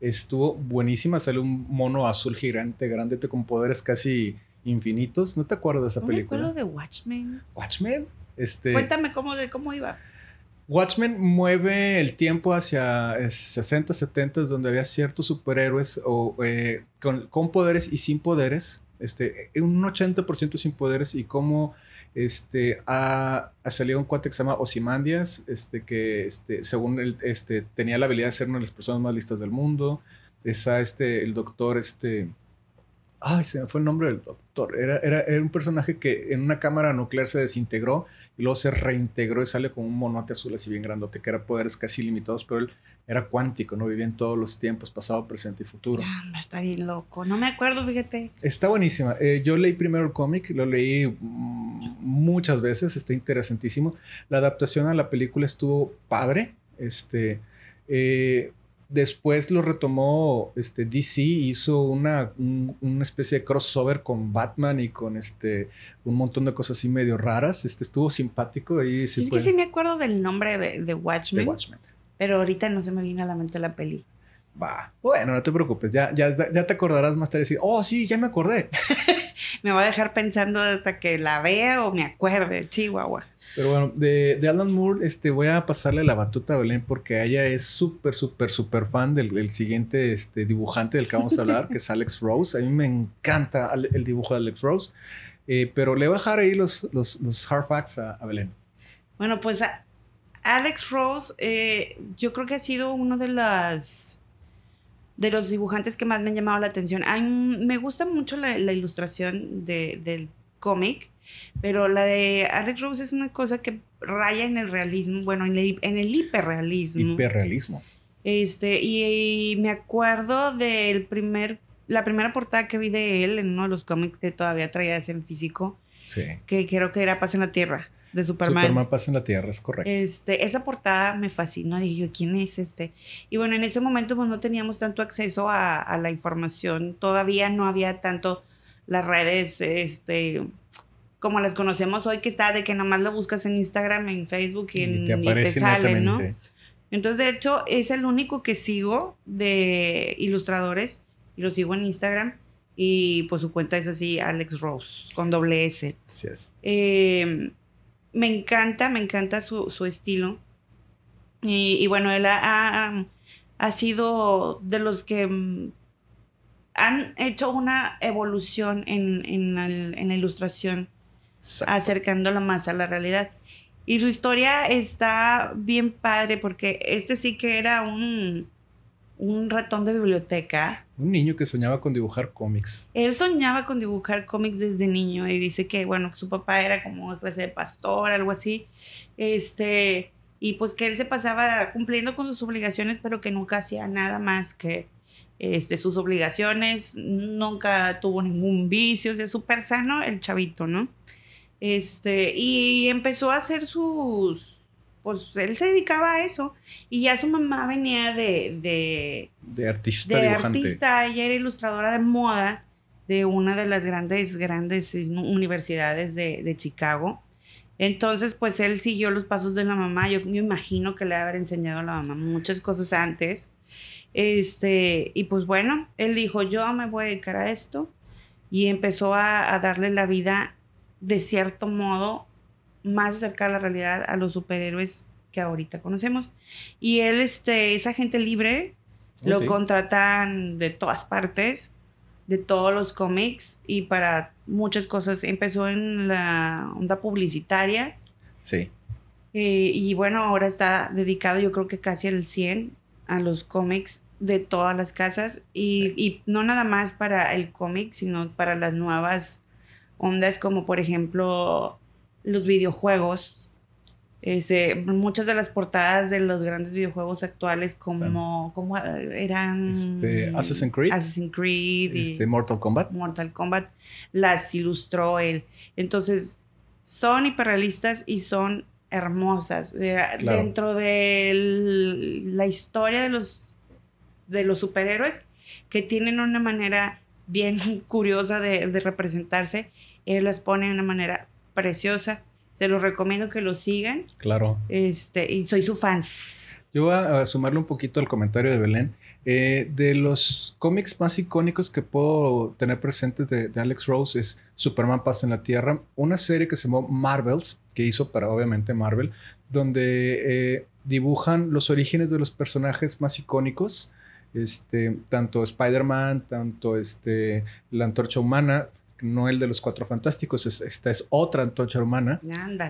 estuvo buenísima. Sale un mono azul gigante, grande, con poderes casi infinitos. ¿No te acuerdas de esa película? Me acuerdo de Watchmen. ¿Watchmen? Este... Cuéntame cómo, de cómo iba. Watchmen mueve el tiempo hacia 60, 70, donde había ciertos superhéroes o, eh, con, poderes y sin poderes, este, un 80% sin poderes y cómo este, ha, salido un cuate que se llama Ozymandias, este, que este, según él este, tenía la habilidad de ser una de las personas más listas del mundo. Está este, el doctor, este, Ay, se me fue el nombre del doctor. Era, era, era, un personaje que en una cámara nuclear se desintegró y luego se reintegró y sale como un monote azul así bien grandote, que era poderes casi limitados, pero él era cuántico, ¿no? Vivía en todos los tiempos, pasado, presente y futuro. Ah, está bien loco. No me acuerdo, fíjate. Está buenísima. Eh, yo leí primero el cómic, lo leí mm, muchas veces, está interesantísimo. La adaptación a la película estuvo padre. Este, eh, Después lo retomó este, DC, hizo una, una especie de crossover con Batman y con este, un montón de cosas así medio raras. Este, estuvo simpático. Y sí es que sí me acuerdo del nombre de, de Watchmen. Pero ahorita no se me viene a la mente la peli. Va. Bueno, no te preocupes. Ya, ya, ya te acordarás más tarde y decir, oh, sí, ya me acordé. [laughs] me va a dejar pensando hasta que la vea o me acuerde, Chihuahua. Pero bueno, de, Alan Moore, este, voy a pasarle la batuta a Belén porque ella es súper, súper, súper fan del, siguiente este, dibujante del que vamos a hablar, que es Alex Rose. A mí me encanta el dibujo de Alex Rose. Eh, pero le voy a dejar ahí los, los, los hard facts a, Belén. Bueno, pues Alex Rose, eh, yo creo que ha sido uno de las de los dibujantes que más me han llamado la atención. me gusta mucho la, ilustración del cómic, pero la de Alex Rose es una cosa que raya en el realismo, bueno, en el, en el hiperrealismo. Hiperrealismo. Este, y, me acuerdo del primer, la primera portada que vi de él en uno de los cómics que todavía traía ese en físico. Sí. Que creo que era Paz en la Tierra de Superman. Superman pasa en la Tierra, es correcto. Este, esa portada me fascinó. Dije yo, ¿quién es este? Y bueno, en ese momento pues no teníamos tanto acceso a, la información. Todavía no había tanto las redes, este, como las conocemos hoy, que está de que nomás lo buscas en Instagram, en Facebook y, en, te, y sale, ¿no? Entonces, de hecho, es el único que sigo de ilustradores y lo sigo en Instagram. Y pues su cuenta es así, Alex Rose, con doble S. Así es. Eh, me encanta, me encanta su, estilo. Y, bueno, él ha, sido de los que mm, han hecho una evolución en, la, ilustración, acercándola más a la realidad. Y su historia está bien padre porque este sí que era un, un ratón de biblioteca. Un niño que soñaba con dibujar cómics. Él soñaba con dibujar cómics desde niño y dice que, bueno, su papá era como una clase de pastor, algo así. Este, y pues que él se pasaba cumpliendo con sus obligaciones, pero que nunca hacía nada más que este, sus obligaciones, nunca tuvo ningún vicio, o sea, súper sano el chavito, ¿no? Este, y empezó a hacer sus, pues él se dedicaba a eso y ya su mamá venía de, de, de artista, de artista, ella era ilustradora de moda de una de las grandes, grandes universidades de, de, Chicago. Entonces, pues él siguió los pasos de la mamá. Yo me imagino que le haber enseñado a la mamá muchas cosas antes. Este, y pues bueno, él dijo, yo me voy a dedicar a esto. Y empezó a, a darle la vida de cierto modo más acerca a la realidad a los superhéroes que ahorita conocemos. Y él este, es agente libre, oh, lo contratan de todas partes, de todos los cómics y para muchas cosas. Empezó en la onda publicitaria. Sí. Eh, y bueno, ahora está dedicado yo creo que casi al 100 a los cómics de todas las casas y, y no nada más para el cómic, sino para las nuevas ondas como por ejemplo los videojuegos. Muchas de las portadas de los grandes videojuegos actuales como, como eran este, Assassin's Creed, Assassin's Creed y este, Mortal Kombat. Mortal Kombat las ilustró él. Entonces, son hiperrealistas y son hermosas. Dentro de la historia de los, de los superhéroes, que tienen una manera bien [laughs] curiosa de, de representarse, él las pone de una manera preciosa. Se los recomiendo que lo sigan. Claro. Este, y soy su fan. Yo voy a sumarle un poquito al comentario de Belén. Eh, de los cómics más icónicos que puedo tener presentes de, Alex Rose es Superman pasa en la Tierra, una serie que se llamó Marvels, que hizo para obviamente Marvel, donde eh, dibujan los orígenes de los personajes más icónicos, este, tanto Spider-Man, tanto este, la antorcha humana, no el de los Cuatro Fantásticos, esta es otra antorcha humana.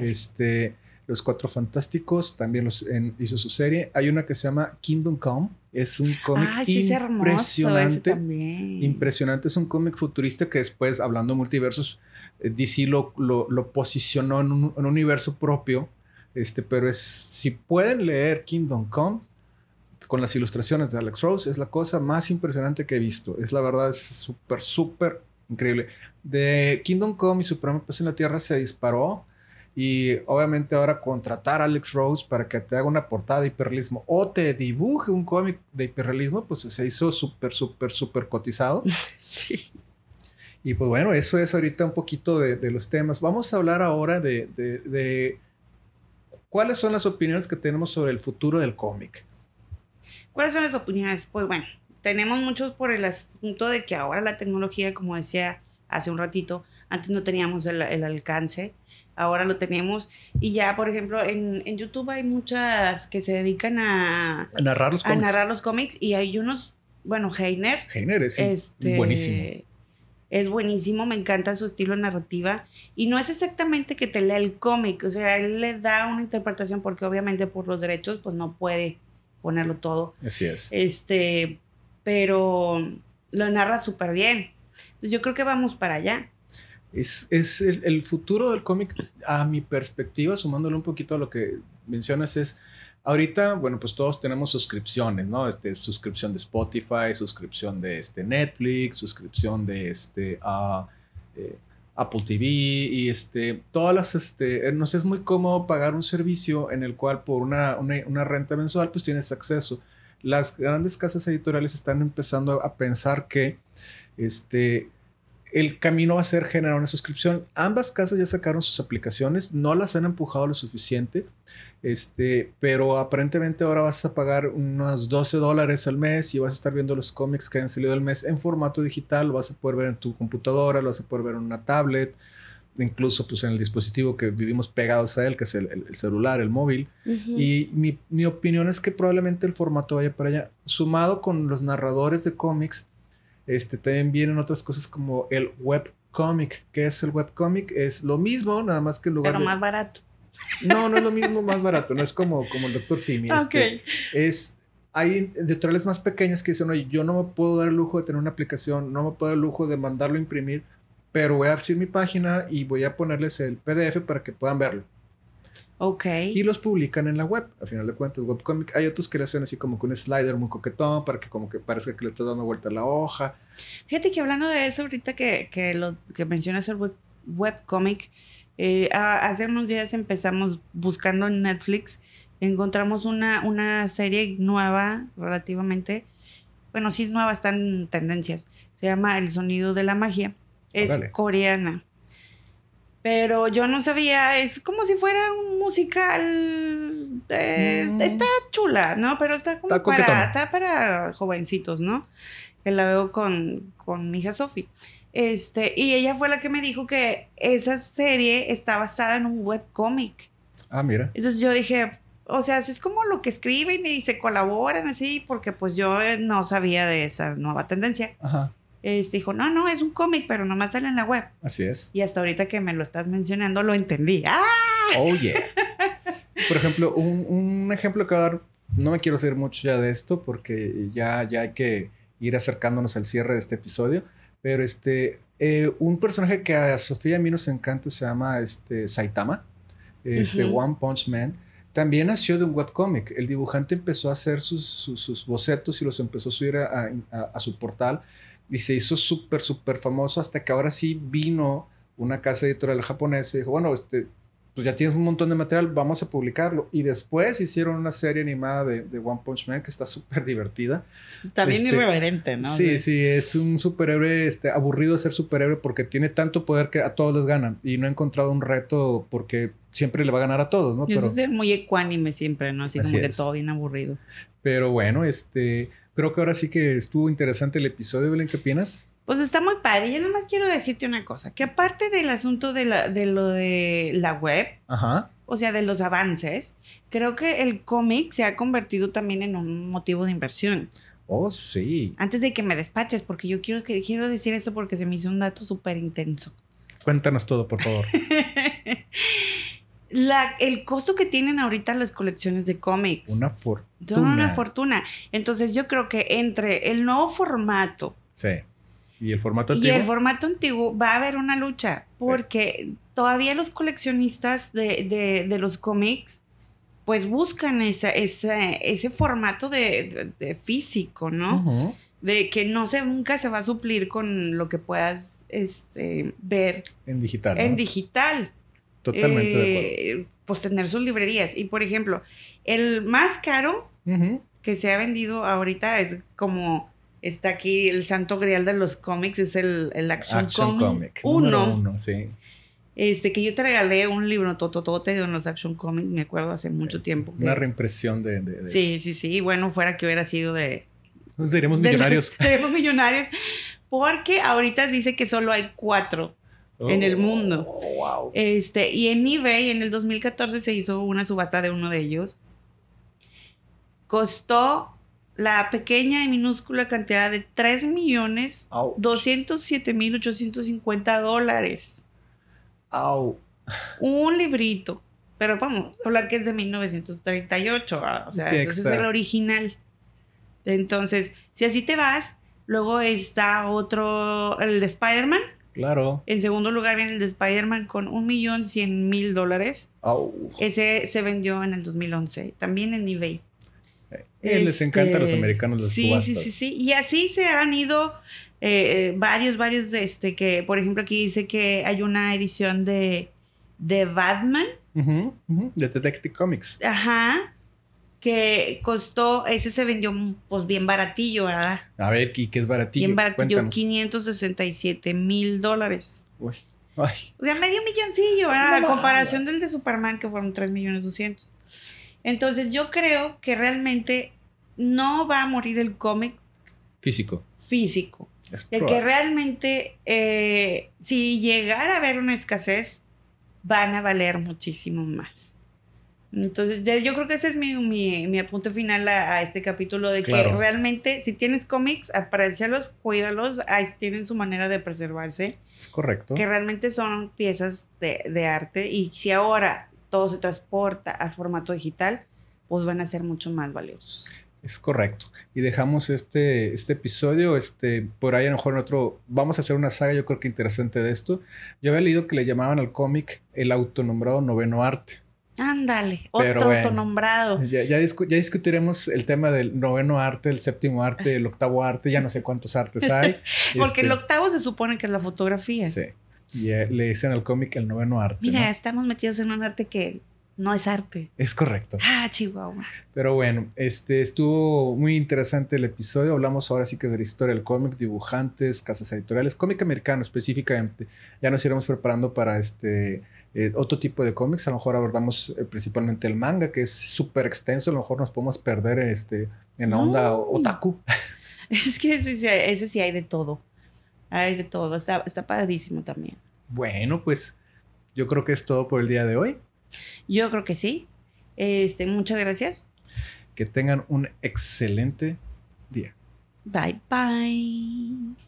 Este, los Cuatro Fantásticos también los hizo su serie. Hay una que se llama Kingdom Come. Es un cómic impresionante. Impresionante. Es un cómic futurista que después, hablando de multiversos, eh, DC lo, lo, posicionó en un, universo propio. Este, pero es, si pueden leer Kingdom Come con las ilustraciones de Alex Rose, es la cosa más impresionante que he visto. Es la verdad, es súper, súper increíble. De Kingdom Come y Supremo Paz en la Tierra se disparó. Y obviamente ahora contratar a Alex Rose para que te haga una portada de hiperrealismo o te dibuje un cómic de hiperrealismo, pues se hizo súper, súper, súper cotizado. [laughs] Sí. Y pues bueno, eso es ahorita un poquito de, los temas. Vamos a hablar ahora de, de, cuáles son las opiniones que tenemos sobre el futuro del cómic. ¿Cuáles son las opiniones? Pues bueno, tenemos muchos por el asunto de que ahora la tecnología, como decía hace un ratito, antes no teníamos el, alcance, ahora lo tenemos. Y ya, por ejemplo, en, YouTube hay muchas que se dedican a, narrar los cómics. A narrar los cómics y hay unos, bueno, Heiner. Heiner es este, buenísimo. Es buenísimo, me encanta su estilo narrativa. Y no es exactamente que te lea el cómic, o sea, él le da una interpretación porque obviamente por los derechos pues no puede ponerlo todo. Así es. Este, pero lo narra súper bien. Entonces yo creo que vamos para allá. Es, es el, futuro del cómic, a mi perspectiva, sumándole un poquito a lo que mencionas, es ahorita, bueno, pues todos tenemos suscripciones, ¿no? Este, suscripción de Spotify, suscripción de este, Netflix, suscripción de este, eh, Apple TV y este, todas las, este, nos es muy cómodo pagar un servicio en el cual por una, una, una renta mensual pues tienes acceso las grandes casas editoriales están empezando a pensar que este, el camino va a ser generar una suscripción. Ambas casas ya sacaron sus aplicaciones, no las han empujado lo suficiente, este, pero aparentemente ahora vas a pagar unos 12 dólares al mes y vas a estar viendo los cómics que han salido el mes en formato digital, lo vas a poder ver en tu computadora, lo vas a poder ver en una tablet incluso pues en el dispositivo que vivimos pegados a él, que es el, celular, el móvil. Y mi, mi, opinión es que probablemente el formato vaya para allá. Sumado con los narradores de cómics, este, también vienen otras cosas como el webcomic. ¿Qué es el webcomic? Es lo mismo, nada más que en lugar Pero más barato. No, no es lo mismo más barato, no es como, como el doctor Simi. Este, es, hay editoriales más pequeñas que dicen, oye, yo no me puedo dar el lujo de tener una aplicación, no me puedo dar el lujo de mandarlo a imprimir, pero voy a hacer mi página y voy a ponerles el PDF para que puedan verlo. Ok. Y los publican en la web, a final de cuentas, webcomic. Hay otros que le hacen así como con un slider muy coquetón para que como que parezca que le estás dando vuelta a la hoja. Fíjate que hablando de eso, ahorita que, que lo que mencionas el web, webcomic, eh, hace unos días empezamos buscando en Netflix, encontramos una, una serie nueva relativamente, bueno, sí es nueva, está en tendencias, se llama El Sonido de la Magia, es coreana. Pero yo no sabía, es como si fuera un musical. Eh, mm. Está chula, ¿no? Pero está como para, está para jovencitos, ¿no? Que la veo con, con mi hija Sofi. Este, y ella fue la que me dijo que esa serie está basada en un webcómic. Ah, mira. Entonces yo dije, o sea, es como lo que escriben y se colaboran así, porque pues yo no sabía de esa nueva tendencia. Ajá. Este, dijo, no, no, es un cómic, pero nomás sale en la web. Así es. Y hasta ahorita que me lo estás mencionando, lo entendí. ¡Ah! Oh, yeah. Por ejemplo, un, un ejemplo que dar, no me quiero hacer mucho ya de esto, porque ya, ya hay que ir acercándonos al cierre de este episodio. Pero este, eh, un personaje que a Sofía y a mí nos encanta se llama este, Saitama, este One Punch Man. También nació de un webcomic. El dibujante empezó a hacer sus, sus, bocetos y los empezó a subir a, a, su portal y se hizo súper, súper famoso hasta que ahora sí vino una casa editorial japonesa y dijo, bueno, este, pues ya tienes un montón de material, vamos a publicarlo. Y después hicieron una serie animada de, de One Punch Man que está súper divertida. Está bien este, irreverente, ¿no? Sí, sí, es un superhéroe este, aburrido de ser superhéroe porque tiene tanto poder que a todos les ganan. Y no ha encontrado un reto porque siempre le va a ganar a todos, ¿no? Pero, eso es muy ecuánime siempre, ¿no? Así, como que todo bien aburrido. Pero bueno, este, creo que ahora sí que estuvo interesante el episodio, Belén, ¿qué opinas? Pues está muy padre. Yo nomás quiero decirte una cosa, que aparte del asunto de, la, de lo de la web, o sea, de los avances, creo que el cómic se ha convertido también en un motivo de inversión. Oh, sí. Antes de que me despaches, porque yo quiero, que, quiero decir esto porque se me hizo un dato súper intenso. Cuéntanos todo, por favor. [laughs] La, el costo que tienen ahorita las colecciones de cómics. Una fortuna. Una fortuna. Entonces yo creo que entre el nuevo formato. Sí ¿Y el formato antiguo? Y el formato antiguo va a haber una lucha, porque todavía los coleccionistas de, los cómics, pues buscan esa, ese formato de, físico, ¿no? De que no se, nunca se va a suplir con lo que puedas este, ver. En digital. En digital. Totalmente de acuerdo. Eh, pues tener sus librerías. Y por ejemplo, el más caro que se ha vendido ahorita es como Está aquí el santo grial de los cómics, es el, el Action, Comic 1. Este, que yo te regalé un libro tototote de los Action Comics, me acuerdo hace mucho tiempo. Una reimpresión de, de, Sí, sí, sí. Bueno, fuera que hubiera sido de. Seríamos millonarios. [laughs] seríamos millonarios. Porque ahorita dice que solo hay cuatro en el mundo. Oh, wow. Este, y en eBay en el 2014 se hizo una subasta de uno de ellos. Costó la pequeña y minúscula cantidad de 3 millones 207 mil 850 dólares. Un librito. Pero vamos a hablar que es de 1938, O sea, ese es el original. Entonces, si así te vas, luego está otro, el de Spider-Man. Claro. En segundo lugar viene el de Spider-Man con un millón cien mil dólares. Ese se vendió en el 2011, también en eBay. Eh, les encanta a los este, americanos las sí, Sí, sí, sí. Y así se han ido eh, varios, varios, de este, que, por ejemplo, aquí dice que hay una edición de, de Batman. De Detective Comics. Ajá. Que costó, ese se vendió pues bien baratillo, ¿verdad? A ver, ¿y qué es baratillo? Bien baratillo, 567 mil dólares. Uy. Ay. O sea, medio milloncillo, ¿verdad? a comparación del de Superman, que fueron 3 millones 200. Entonces yo creo que realmente no va a morir el cómic físico. Físico. de que realmente eh, si llegara a haber una escasez, van a valer muchísimo más. Entonces, yo creo que ese es mi, apunte final a, este capítulo, de que realmente si tienes cómics, aprecialos, cuídalos, ahí tienen su manera de preservarse. Es correcto. Que realmente son piezas de, de arte y si ahora todo se transporta al formato digital, pues van a ser mucho más valiosos. Es correcto. Y dejamos este, este episodio, este, por ahí a lo mejor en otro, vamos a hacer una saga yo creo que interesante de esto. Yo había leído que le llamaban al cómic el autonombrado noveno arte. Ándale, otro autonombrado. Ya, ya, discutiremos el tema del noveno arte, el séptimo arte, el octavo arte, ya no sé cuántos artes hay. [laughs] Porque el este, octavo se supone que es la fotografía. Sí. Y eh, le dicen al cómic el noveno arte. Mira, estamos metidos en un arte que no es arte. Es correcto. Ah, Chihuahua. Pero bueno, este estuvo muy interesante el episodio. Hablamos ahora sí que de la historia del cómic, dibujantes, casas editoriales, cómic americano específicamente. Ya nos iremos preparando para este eh, otro tipo de cómics. A lo mejor abordamos eh, principalmente el manga, que es súper extenso. A lo mejor nos podemos perder este, en la onda otaku. [laughs] Es que ese, ese, sí hay de todo. Hay de todo. Está, está padrísimo también. Bueno, pues yo creo que es todo por el día de hoy. Yo creo que sí. Este, muchas gracias. Que tengan un excelente día. Bye bye.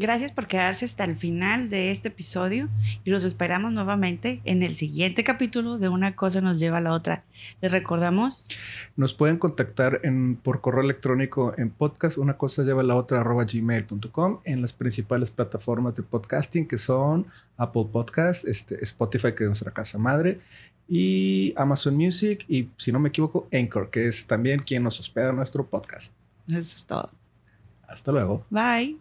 Gracias por quedarse hasta el final de este episodio y los esperamos nuevamente en el siguiente capítulo de Una cosa nos lleva a la otra. Les recordamos. Nos pueden contactar en, por correo electrónico en podcast, una cosa lleva a la otra arroba gmail.com en las principales plataformas de podcasting que son Apple Podcast, este, Spotify que es nuestra casa madre y Amazon Music y si no me equivoco Anchor que es también quien nos hospeda nuestro podcast. Eso es todo. Hasta luego. Bye.